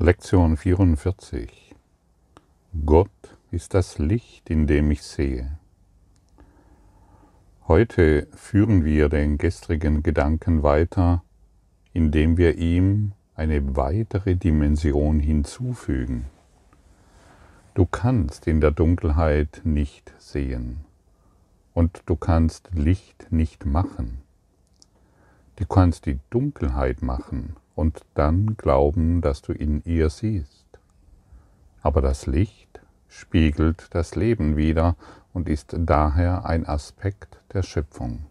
Lektion 44 Gott ist das Licht, in dem ich sehe. Heute führen wir den gestrigen Gedanken weiter, indem wir ihm eine weitere Dimension hinzufügen. Du kannst in der Dunkelheit nicht sehen und du kannst Licht nicht machen. Du kannst die Dunkelheit machen und dann glauben, dass du in ihr siehst. Aber das Licht spiegelt das Leben wider und ist daher ein Aspekt der Schöpfung.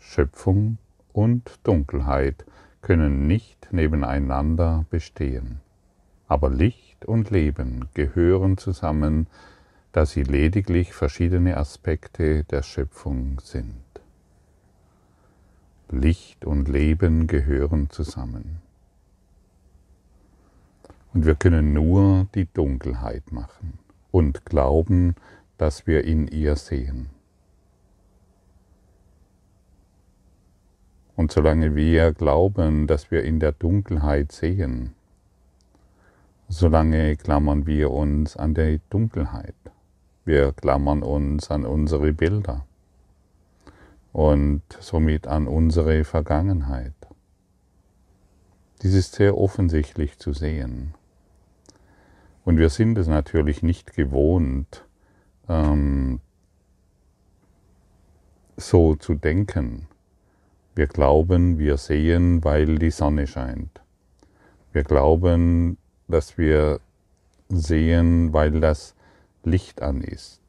Schöpfung und Dunkelheit können nicht nebeneinander bestehen, aber Licht und Leben gehören zusammen, da sie lediglich verschiedene Aspekte der Schöpfung sind. Licht und Leben gehören zusammen. Und wir können nur die Dunkelheit machen und glauben, dass wir in ihr sehen. Und solange wir glauben, dass wir in der Dunkelheit sehen, solange klammern wir uns an der Dunkelheit. Wir klammern uns an unsere Bilder und somit an unsere Vergangenheit. Dies ist sehr offensichtlich zu sehen. Und wir sind es natürlich nicht gewohnt, ähm, so zu denken. Wir glauben, wir sehen, weil die Sonne scheint. Wir glauben, dass wir sehen, weil das Licht an ist.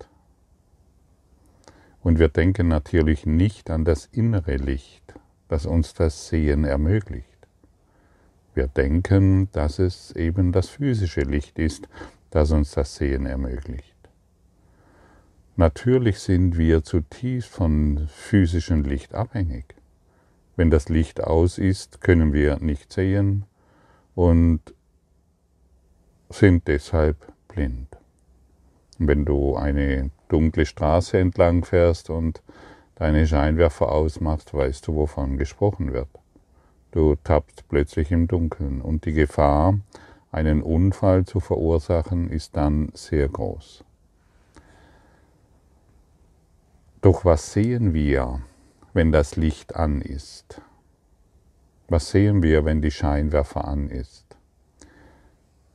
Und wir denken natürlich nicht an das innere Licht, das uns das Sehen ermöglicht. Wir denken, dass es eben das physische Licht ist, das uns das Sehen ermöglicht. Natürlich sind wir zutiefst von physischem Licht abhängig. Wenn das Licht aus ist, können wir nicht sehen und sind deshalb blind. Wenn du eine dunkle Straße entlang fährst und deine Scheinwerfer ausmachst, weißt du, wovon gesprochen wird. Du tappst plötzlich im Dunkeln und die Gefahr, einen Unfall zu verursachen, ist dann sehr groß. Doch was sehen wir, wenn das Licht an ist? Was sehen wir, wenn die Scheinwerfer an ist?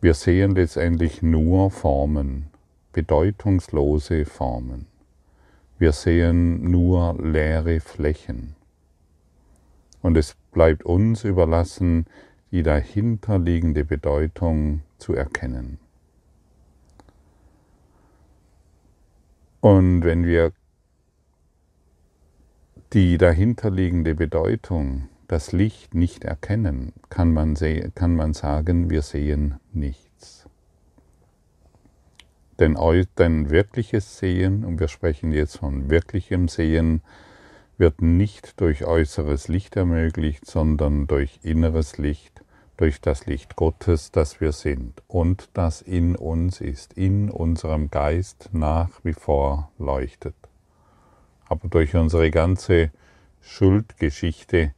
Wir sehen letztendlich nur Formen, bedeutungslose Formen. Wir sehen nur leere Flächen. Und es bleibt uns überlassen, die dahinterliegende Bedeutung zu erkennen. Und wenn wir die dahinterliegende Bedeutung, das Licht nicht erkennen, kann man, kann man sagen, wir sehen nicht. Denn, denn wirkliches Sehen, und wir sprechen jetzt von wirklichem Sehen, wird nicht durch äußeres Licht ermöglicht, sondern durch inneres Licht, durch das Licht Gottes, das wir sind und das in uns ist, in unserem Geist nach wie vor leuchtet. Aber durch unsere ganze Schuldgeschichte,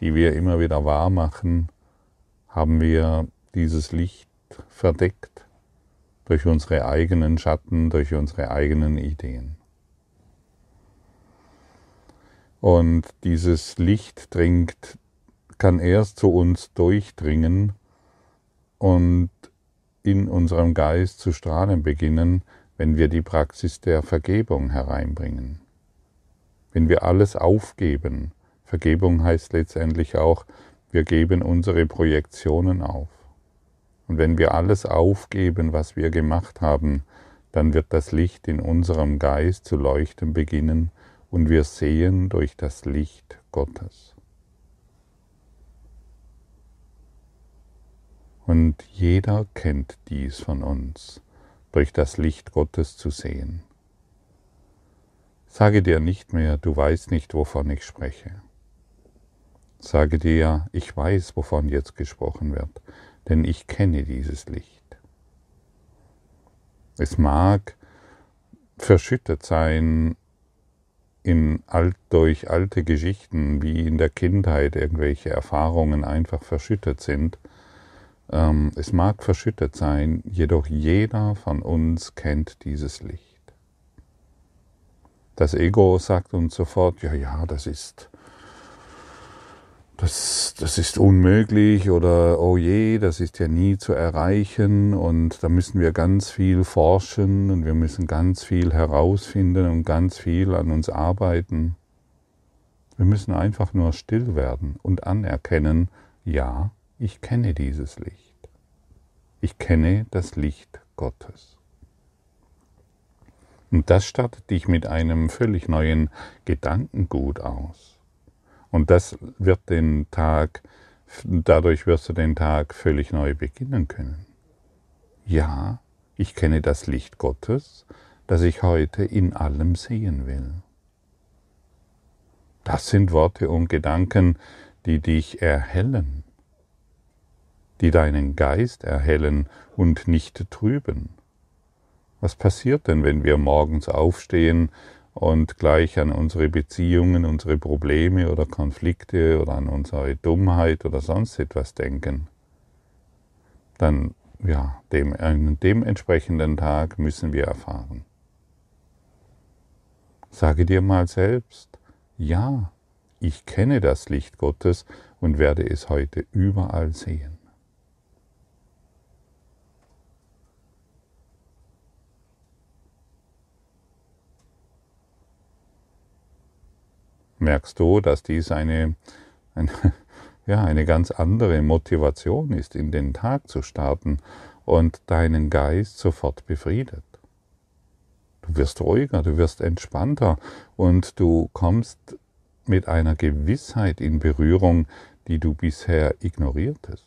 die wir immer wieder wahr machen, haben wir dieses Licht verdeckt durch unsere eigenen Schatten, durch unsere eigenen Ideen. Und dieses Licht dringt, kann erst zu uns durchdringen und in unserem Geist zu strahlen beginnen, wenn wir die Praxis der Vergebung hereinbringen. Wenn wir alles aufgeben, Vergebung heißt letztendlich auch, wir geben unsere Projektionen auf. Und wenn wir alles aufgeben, was wir gemacht haben, dann wird das Licht in unserem Geist zu leuchten beginnen und wir sehen durch das Licht Gottes. Und jeder kennt dies von uns, durch das Licht Gottes zu sehen. Sage dir nicht mehr, du weißt nicht, wovon ich spreche. Sage dir, ich weiß, wovon jetzt gesprochen wird, denn ich kenne dieses Licht. Es mag verschüttet sein in alt, durch alte Geschichten, wie in der Kindheit irgendwelche Erfahrungen einfach verschüttet sind, Ähm, es mag verschüttet sein, jedoch jeder von uns kennt dieses Licht. Das Ego sagt uns sofort, ja, ja, das ist, das, das ist unmöglich oder oh je, das ist ja nie zu erreichen und da müssen wir ganz viel forschen und wir müssen ganz viel herausfinden und ganz viel an uns arbeiten. Wir müssen einfach nur still werden und anerkennen, ja, ich kenne dieses Licht. Ich kenne das Licht Gottes. Und das startet dich mit einem völlig neuen Gedankengut aus. Und das wird den Tag, dadurch wirst du den Tag völlig neu beginnen können. Ja, ich kenne das Licht Gottes, das ich heute in allem sehen will. Das sind Worte und Gedanken, die dich erhellen, die deinen Geist erhellen und nicht trüben. Was passiert denn, wenn wir morgens aufstehen und gleich an unsere Beziehungen, unsere Probleme oder Konflikte oder an unsere Dummheit oder sonst etwas denken? Dann, ja, dem, an dem entsprechenden Tag müssen wir erfahren. Sage dir mal selbst, ja, ich kenne das Licht Gottes und werde es heute überall sehen. Merkst du, dass dies eine, eine, ja, eine ganz andere Motivation ist, in den Tag zu starten und deinen Geist sofort befriedet? Du wirst ruhiger, du wirst entspannter und du kommst mit einer Gewissheit in Berührung, die du bisher ignoriertest.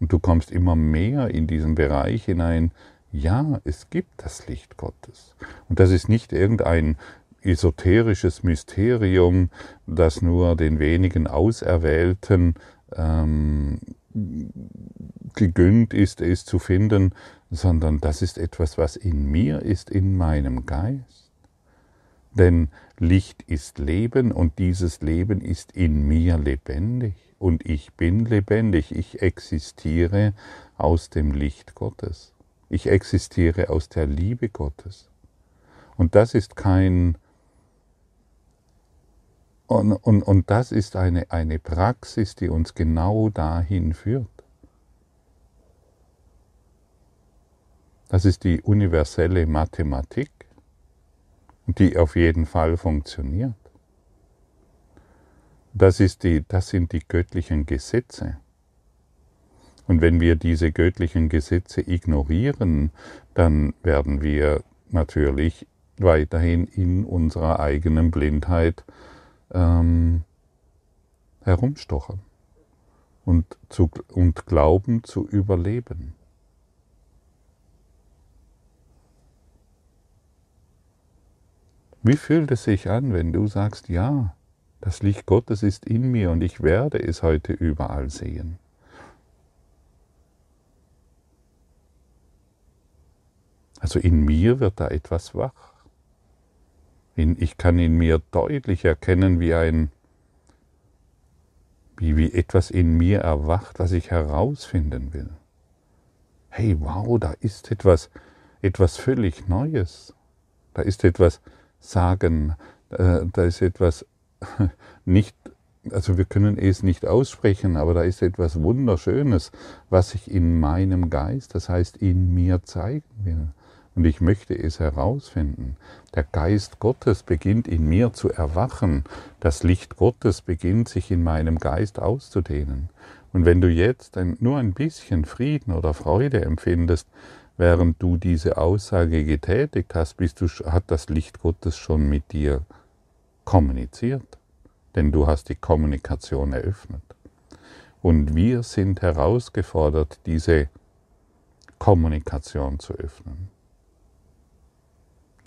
Und du kommst immer mehr in diesen Bereich hinein, ja, es gibt das Licht Gottes. Und das ist nicht irgendein esoterisches Mysterium, das nur den wenigen Auserwählten ähm, gegönnt ist, es zu finden, sondern das ist etwas, was in mir ist, in meinem Geist. Denn Licht ist Leben und dieses Leben ist in mir lebendig und ich bin lebendig, ich existiere aus dem Licht Gottes. Ich existiere aus der Liebe Gottes. Und das ist kein... Und, und, und das ist eine, eine Praxis, die uns genau dahin führt. Das ist die universelle Mathematik, die auf jeden Fall funktioniert. Das, ist die, das sind die göttlichen Gesetze. Und wenn wir diese göttlichen Gesetze ignorieren, dann werden wir natürlich weiterhin in unserer eigenen Blindheit ähm, herumstochern und, zu, und glauben zu überleben. Wie fühlt es sich an, wenn du sagst, ja, das Licht Gottes ist in mir und ich werde es heute überall sehen? Also in mir wird da etwas wach. Ich kann in mir deutlich erkennen, wie ein, wie, wie etwas in mir erwacht, was ich herausfinden will. Hey, wow, da ist etwas, etwas völlig Neues. Da ist etwas, sagen, äh, da ist etwas nicht, also wir können es nicht aussprechen, aber da ist etwas Wunderschönes, was sich in meinem Geist, das heißt in mir zeigen will. Und ich möchte es herausfinden. Der Geist Gottes beginnt in mir zu erwachen. Das Licht Gottes beginnt sich in meinem Geist auszudehnen. Und wenn du jetzt nur ein bisschen Frieden oder Freude empfindest, während du diese Aussage getätigt hast, bist du, hat das Licht Gottes schon mit dir kommuniziert, denn du hast die Kommunikation eröffnet. Und wir sind herausgefordert, diese Kommunikation zu öffnen,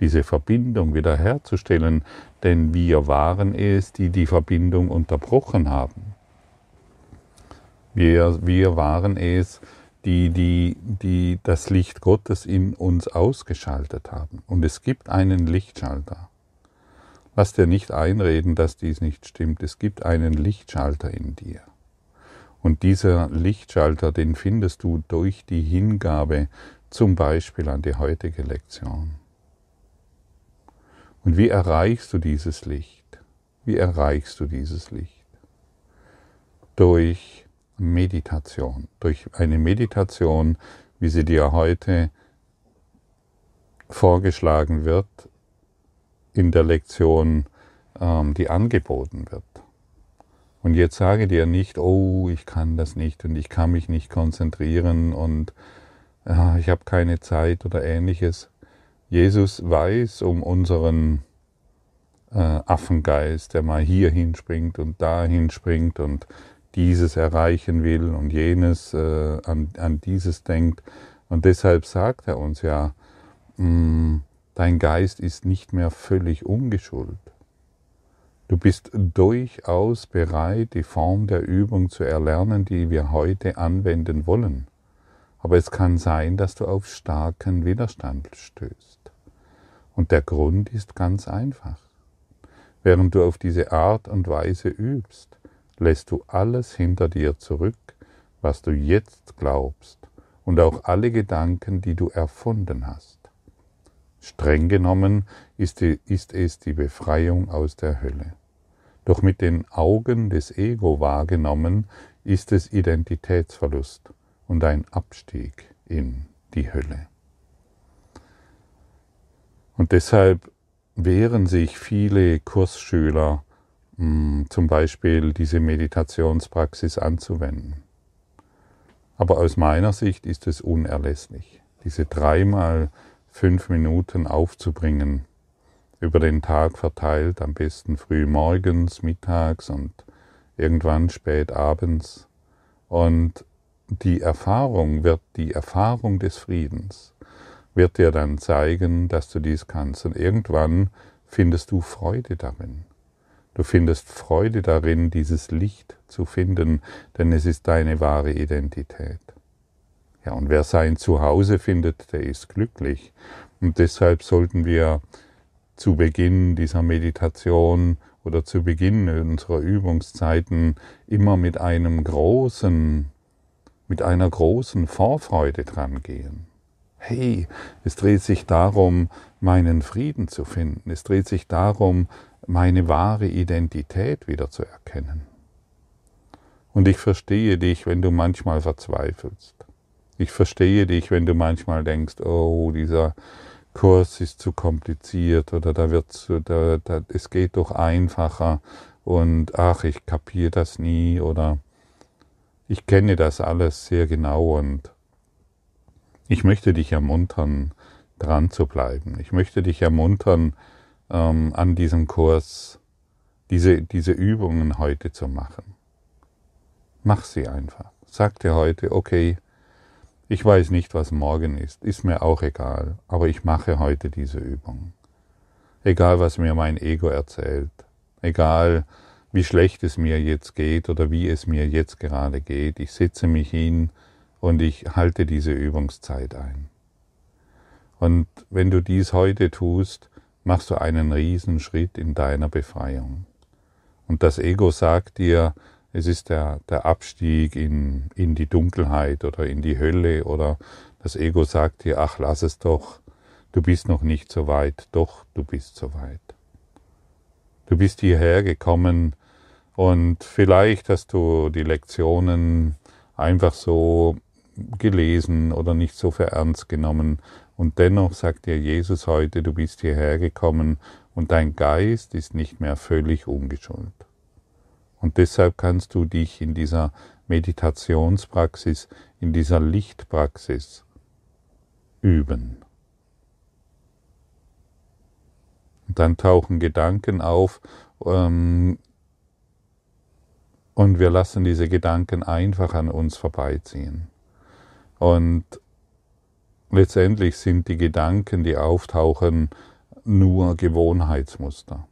diese Verbindung wiederherzustellen, denn wir waren es, die die Verbindung unterbrochen haben. Wir, wir waren es, die, die, die das Licht Gottes in uns ausgeschaltet haben. Und es gibt einen Lichtschalter. Lass dir nicht einreden, dass dies nicht stimmt. Es gibt einen Lichtschalter in dir. Und dieser Lichtschalter, den findest du durch die Hingabe zum Beispiel an die heutige Lektion. Und wie erreichst du dieses Licht? Wie erreichst du dieses Licht? Durch Meditation, durch eine Meditation, wie sie dir heute vorgeschlagen wird in der Lektion, ähm, die angeboten wird. Und jetzt sage dir nicht, oh, ich kann das nicht und ich kann mich nicht konzentrieren und äh, ich habe keine Zeit oder ähnliches. Jesus weiß um unseren äh, Affengeist, der mal hier hinspringt und dahin springt und dieses erreichen will und jenes äh, an, an dieses denkt. Und deshalb sagt er uns ja, mh, mm, dein Geist ist nicht mehr völlig ungeschult. Du bist durchaus bereit, die Form der Übung zu erlernen, die wir heute anwenden wollen. Aber es kann sein, dass du auf starken Widerstand stößt. Und der Grund ist ganz einfach. Während du auf diese Art und Weise übst, lässt du alles hinter dir zurück, was du jetzt glaubst, und auch alle Gedanken, die du erfunden hast. Streng genommen ist, es die Befreiung aus der Hölle. Doch mit den Augen des Ego wahrgenommen ist es Identitätsverlust und ein Abstieg in die Hölle. Und deshalb wehren sich viele Kursschüler, hm, zum Beispiel diese Meditationspraxis anzuwenden. Aber aus meiner Sicht ist es unerlässlich, diese dreimal fünf Minuten aufzubringen, über den Tag verteilt, am besten früh morgens, mittags und irgendwann spät abends. Und die Erfahrung wird, die Erfahrung des Friedens wird dir dann zeigen, dass du dies kannst. Und irgendwann findest du Freude darin. Du findest Freude darin, dieses Licht zu finden, denn es ist deine wahre Identität. Ja, und wer sein Zuhause findet, der ist glücklich. Und deshalb sollten wir zu Beginn dieser Meditation oder zu Beginn unserer Übungszeiten immer mit einem großen, mit einer großen Vorfreude dran gehen. Hey, es dreht sich darum, meinen Frieden zu finden. Es dreht sich darum, meine wahre Identität wieder zu erkennen. Und ich verstehe dich, wenn du manchmal verzweifelst. Ich verstehe dich, wenn du manchmal denkst, oh, dieser Kurs ist zu kompliziert oder da wird da, da, es geht doch einfacher und ach, ich kapiere das nie oder ich kenne das alles sehr genau und ich möchte dich ermuntern, dran zu bleiben. Ich möchte dich ermuntern, ähm, an diesem Kurs diese, diese Übungen heute zu machen. Mach sie einfach. Sag dir heute, okay, ich weiß nicht, was morgen ist, ist mir auch egal, aber ich mache heute diese Übung. Egal, was mir mein Ego erzählt, egal, wie schlecht es mir jetzt geht oder wie es mir jetzt gerade geht, ich setze mich hin und ich halte diese Übungszeit ein. Und wenn du dies heute tust, machst du einen Riesenschritt in deiner Befreiung. Und das Ego sagt dir, es ist der, der Abstieg in, in die Dunkelheit oder in die Hölle oder das Ego sagt dir, ach lass es doch, du bist noch nicht so weit, doch du bist so weit. Du bist hierher gekommen und vielleicht hast du die Lektionen einfach so gelesen oder nicht so für ernst genommen. Und dennoch sagt dir Jesus heute, du bist hierher gekommen und dein Geist ist nicht mehr völlig ungeschult. Und deshalb kannst du dich in dieser Meditationspraxis, in dieser Lichtpraxis üben. Und dann tauchen Gedanken auf ähm, und wir lassen diese Gedanken einfach an uns vorbeiziehen. Und letztendlich sind die Gedanken, die auftauchen, nur Gewohnheitsmuster,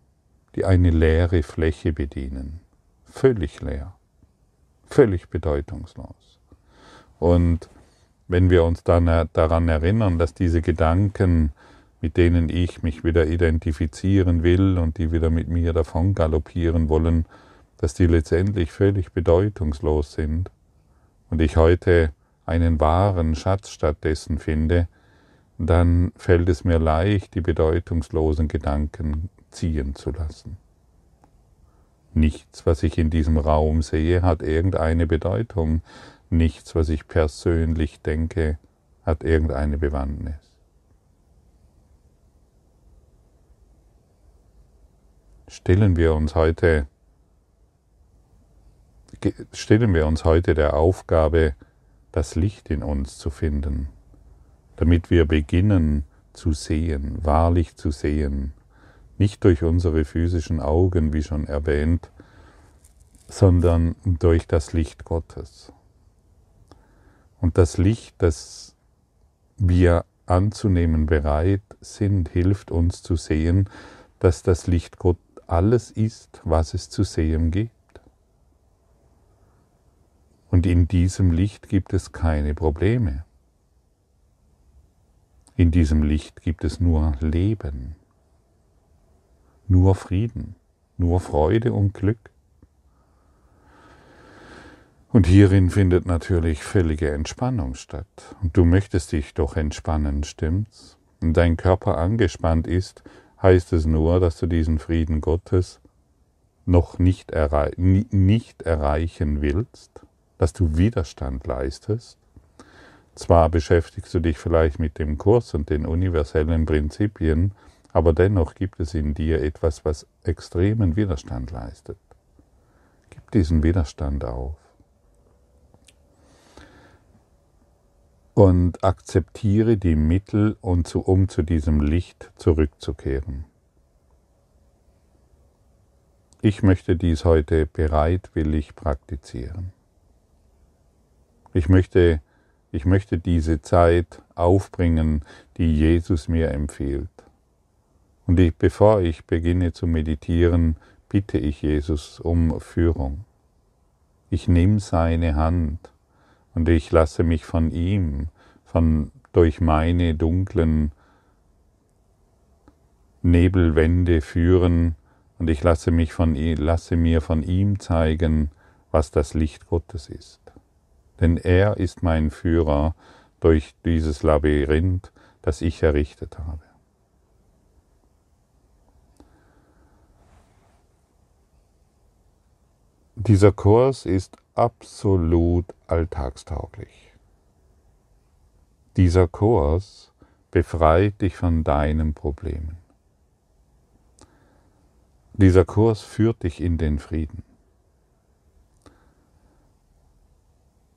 die eine leere Fläche bedienen. Völlig leer. Völlig bedeutungslos. Und wenn wir uns dann daran erinnern, dass diese Gedanken, mit denen ich mich wieder identifizieren will und die wieder mit mir davon galoppieren wollen, dass die letztendlich völlig bedeutungslos sind, und ich heute einen wahren Schatz stattdessen finde, dann fällt es mir leicht, die bedeutungslosen Gedanken ziehen zu lassen. Nichts, was ich in diesem Raum sehe, hat irgendeine Bedeutung. Nichts, was ich persönlich denke, hat irgendeine Bewandtnis. Stellen wir uns heute stellen wir uns heute der Aufgabe, das Licht in uns zu finden, damit wir beginnen zu sehen, wahrlich zu sehen, nicht durch unsere physischen Augen, wie schon erwähnt, sondern durch das Licht Gottes. Und das Licht, das wir anzunehmen bereit sind, hilft uns zu sehen, dass das Licht Gott alles ist, was es zu sehen gibt. Und in diesem Licht gibt es keine Probleme. In diesem Licht gibt es nur Leben nur Frieden, nur Freude und Glück. Und hierin findet natürlich völlige Entspannung statt. Und du möchtest dich doch entspannen, stimmt's? Und dein Körper angespannt ist, heißt es nur, dass du diesen Frieden Gottes noch nicht, errei nicht erreichen willst, dass du Widerstand leistest. Zwar beschäftigst du dich vielleicht mit dem Kurs und den universellen Prinzipien, aber dennoch gibt es in dir etwas, was extremen Widerstand leistet. Gib diesen Widerstand auf. Und akzeptiere die Mittel, um zu diesem Licht zurückzukehren. Ich möchte dies heute bereitwillig praktizieren. Ich möchte, ich möchte diese Zeit aufbringen, die Jesus mir empfiehlt. Und ich, bevor ich beginne zu meditieren, bitte ich Jesus um Führung. Ich nehme seine Hand und ich lasse mich von ihm, von durch meine dunklen Nebelwände führen und ich lasse, mich von, lasse mir von ihm zeigen, was das Licht Gottes ist. Denn er ist mein Führer durch dieses Labyrinth, das ich errichtet habe. Dieser Kurs ist absolut alltagstauglich. Dieser Kurs befreit dich von deinen Problemen. Dieser Kurs führt dich in den Frieden.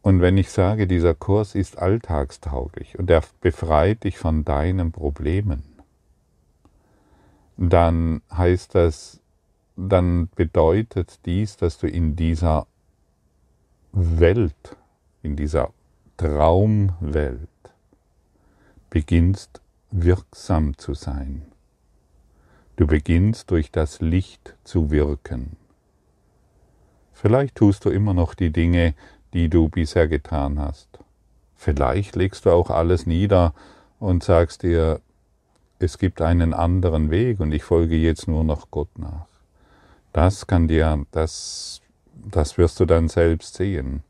Und wenn ich sage, dieser Kurs ist alltagstauglich und er befreit dich von deinen Problemen, dann heißt das, dann bedeutet dies, dass du in dieser Welt, in dieser Traumwelt beginnst wirksam zu sein. Du beginnst durch das Licht zu wirken. Vielleicht tust du immer noch die Dinge, die du bisher getan hast. Vielleicht legst du auch alles nieder und sagst dir, es gibt einen anderen Weg und ich folge jetzt nur noch Gott nach. Das kann dir, das, das wirst du dann selbst sehen.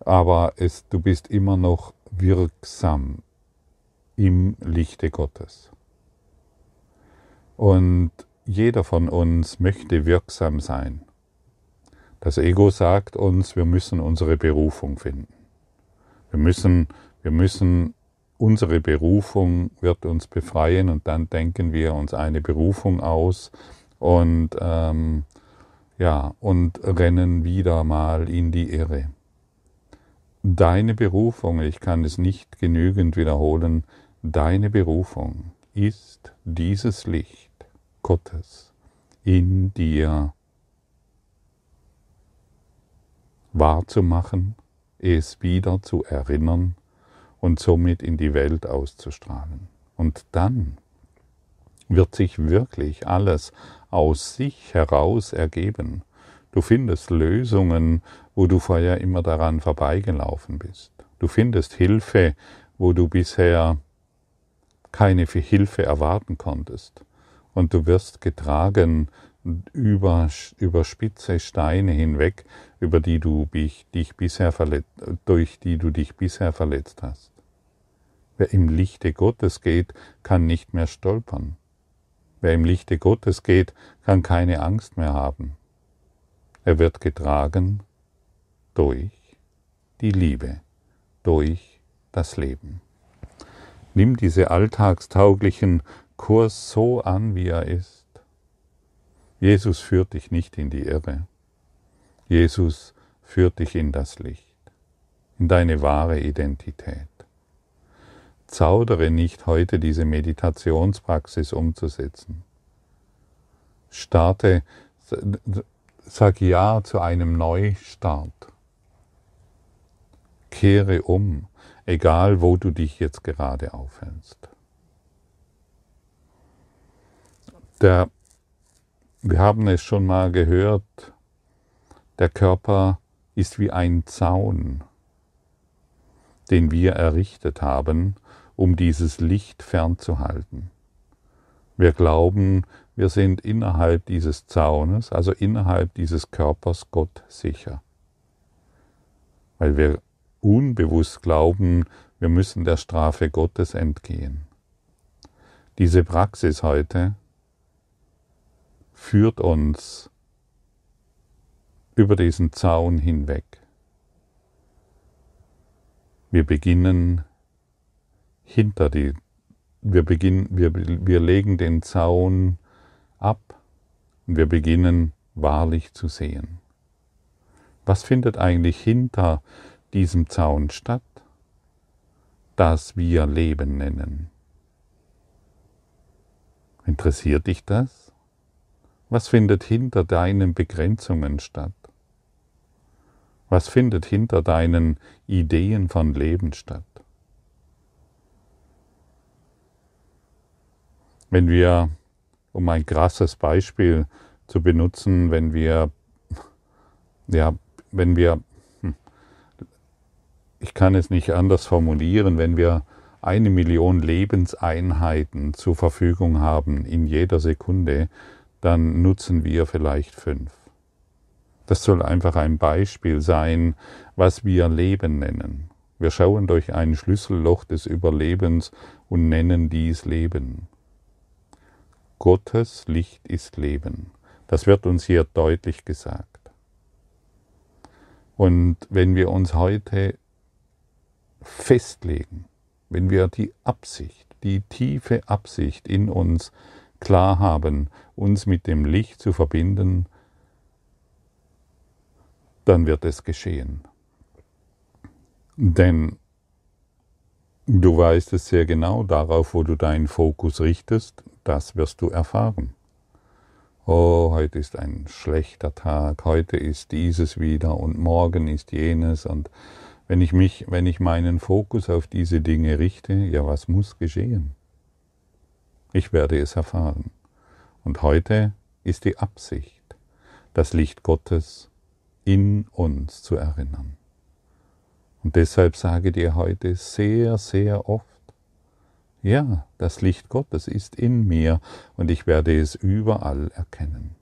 Aber es, du bist immer noch wirksam im Lichte Gottes. Und jeder von uns möchte wirksam sein. Das Ego sagt uns, wir müssen unsere Berufung finden. Wir müssen, wir müssen, unsere Berufung wird uns befreien und dann denken wir uns eine Berufung aus und ähm, ja, und rennen wieder mal in die Irre. Deine Berufung, ich kann es nicht genügend wiederholen, deine Berufung ist dieses Licht Gottes in dir wahrzumachen, es wieder zu erinnern und somit in die Welt auszustrahlen. Und dann wird sich wirklich alles aus sich heraus ergeben. Du findest Lösungen, wo du vorher immer daran vorbeigelaufen bist. Du findest Hilfe, wo du bisher keine Hilfe erwarten konntest. Und du wirst getragen über, über spitze Steine hinweg, über die du dich, bisher verletzt, durch die du dich bisher verletzt hast. Wer im Lichte Gottes geht, kann nicht mehr stolpern. Wer im Lichte Gottes geht, kann keine Angst mehr haben. Er wird getragen durch die Liebe, durch das Leben. Nimm diese alltagstauglichen Kurs so an, wie er ist. Jesus führt dich nicht in die Irre. Jesus führt dich in das Licht, in deine wahre Identität. Zaudere nicht heute diese Meditationspraxis umzusetzen. Starte, sag Ja zu einem Neustart. Kehre um, egal wo du dich jetzt gerade aufhältst. Der, wir haben es schon mal gehört, der Körper ist wie ein Zaun, den wir errichtet haben, um dieses Licht fernzuhalten. Wir glauben, wir sind innerhalb dieses Zaunes, also innerhalb dieses Körpers Gott sicher. Weil wir unbewusst glauben, wir müssen der Strafe Gottes entgehen. Diese Praxis heute führt uns über diesen Zaun hinweg. Wir beginnen hinter die, wir beginnen, wir, wir legen den Zaun ab und wir beginnen wahrlich zu sehen. Was findet eigentlich hinter diesem Zaun statt, das wir Leben nennen? Interessiert dich das? Was findet hinter deinen Begrenzungen statt? Was findet hinter deinen Ideen von Leben statt? Wenn wir um ein krasses Beispiel zu benutzen, wenn wir, ja, wenn wir, hm, ich kann es nicht anders formulieren, wenn wir eine Million Lebenseinheiten zur Verfügung haben in jeder Sekunde, dann nutzen wir vielleicht fünf. Das soll einfach ein Beispiel sein, was wir Leben nennen. Wir schauen durch ein Schlüsselloch des Überlebens und nennen dies Leben. Gottes Licht ist Leben. Das wird uns hier deutlich gesagt. Und wenn wir uns heute festlegen, wenn wir die Absicht, die tiefe Absicht in uns klar haben, uns mit dem Licht zu verbinden, dann wird es geschehen. Denn du weißt es sehr genau, darauf, wo du deinen Fokus richtest, das wirst du erfahren. Oh, heute ist ein schlechter Tag, heute ist dieses wieder und morgen ist jenes und wenn ich mich, wenn ich meinen Fokus auf diese Dinge richte, ja, was muss geschehen? Ich werde es erfahren. Und heute ist die Absicht, das Licht Gottes in uns zu erinnern. Und deshalb sage dir heute sehr, sehr oft, ja, das Licht Gottes ist in mir und ich werde es überall erkennen.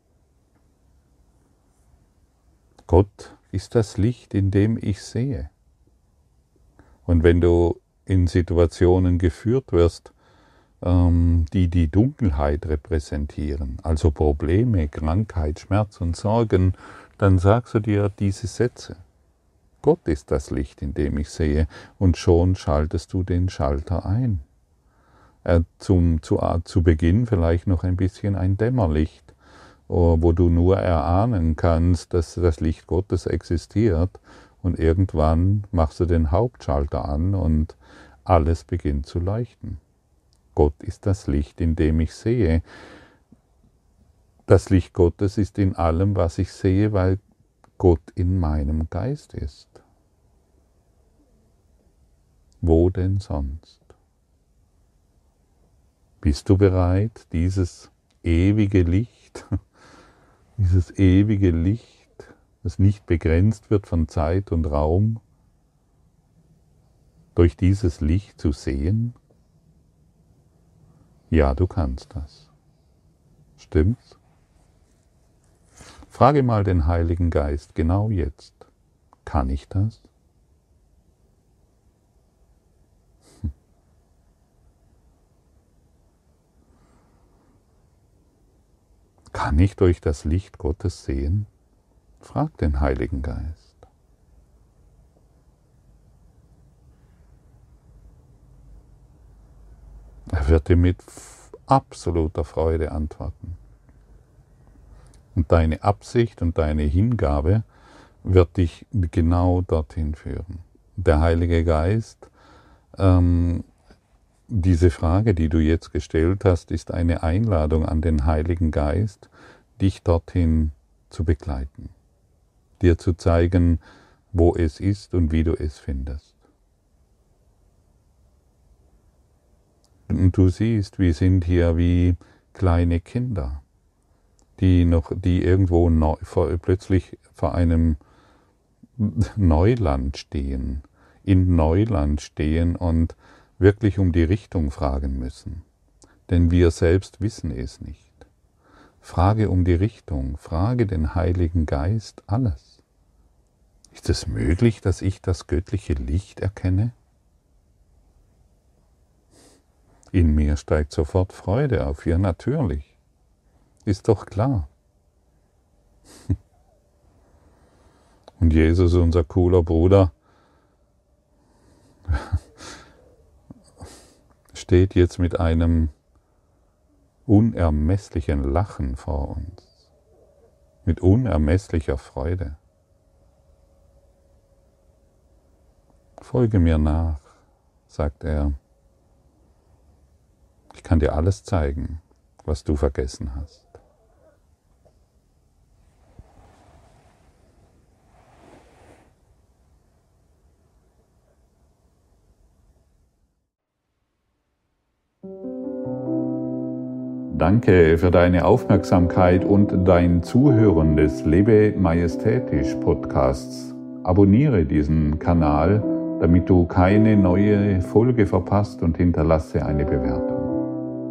Gott ist das Licht, in dem ich sehe. Und wenn du in Situationen geführt wirst, die die Dunkelheit repräsentieren, also Probleme, Krankheit, Schmerz und Sorgen, dann sagst du dir diese Sätze. Gott ist das Licht, in dem ich sehe, und schon schaltest du den Schalter ein äh, zum, zu, zu Beginn vielleicht noch ein bisschen ein Dämmerlicht, oh, wo du nur erahnen kannst, dass das Licht Gottes existiert und irgendwann machst du den Hauptschalter an und alles beginnt zu leuchten. Gott ist das Licht, in dem ich sehe. Das Licht Gottes ist in allem, was ich sehe, weil Gott in meinem Geist ist. Wo denn sonst? Bist du bereit, dieses ewige Licht, dieses ewige Licht, das nicht begrenzt wird von Zeit und Raum, durch dieses Licht zu sehen? Ja, du kannst das. Stimmt's? Frage mal den Heiligen Geist genau jetzt. Kann ich das? Hm. Kann ich durch das Licht Gottes sehen? Frag den Heiligen Geist. Wird dir mit absoluter Freude antworten. Und deine Absicht und deine Hingabe wird dich genau dorthin führen. Der Heilige Geist, ähm, diese Frage, die du jetzt gestellt hast, ist eine Einladung an den Heiligen Geist, dich dorthin zu begleiten, dir zu zeigen, wo es ist und wie du es findest. Und du siehst, wir sind hier wie kleine Kinder, die noch, die irgendwo neu, vor, plötzlich vor einem Neuland stehen, in Neuland stehen und wirklich um die Richtung fragen müssen. Denn wir selbst wissen es nicht. Frage um die Richtung, frage den Heiligen Geist alles. Ist es möglich, dass ich das göttliche Licht erkenne? In mir steigt sofort Freude auf, ja natürlich. Ist doch klar. Und Jesus, unser cooler Bruder, steht jetzt mit einem unermesslichen Lachen vor uns, mit unermesslicher Freude. Folge mir nach, sagt er. Ich kann dir alles zeigen, was du vergessen hast. Danke für deine Aufmerksamkeit und dein Zuhören des Lebe Majestätisch Podcasts. Abonniere diesen Kanal, damit du keine neue Folge verpasst und hinterlasse eine Bewertung.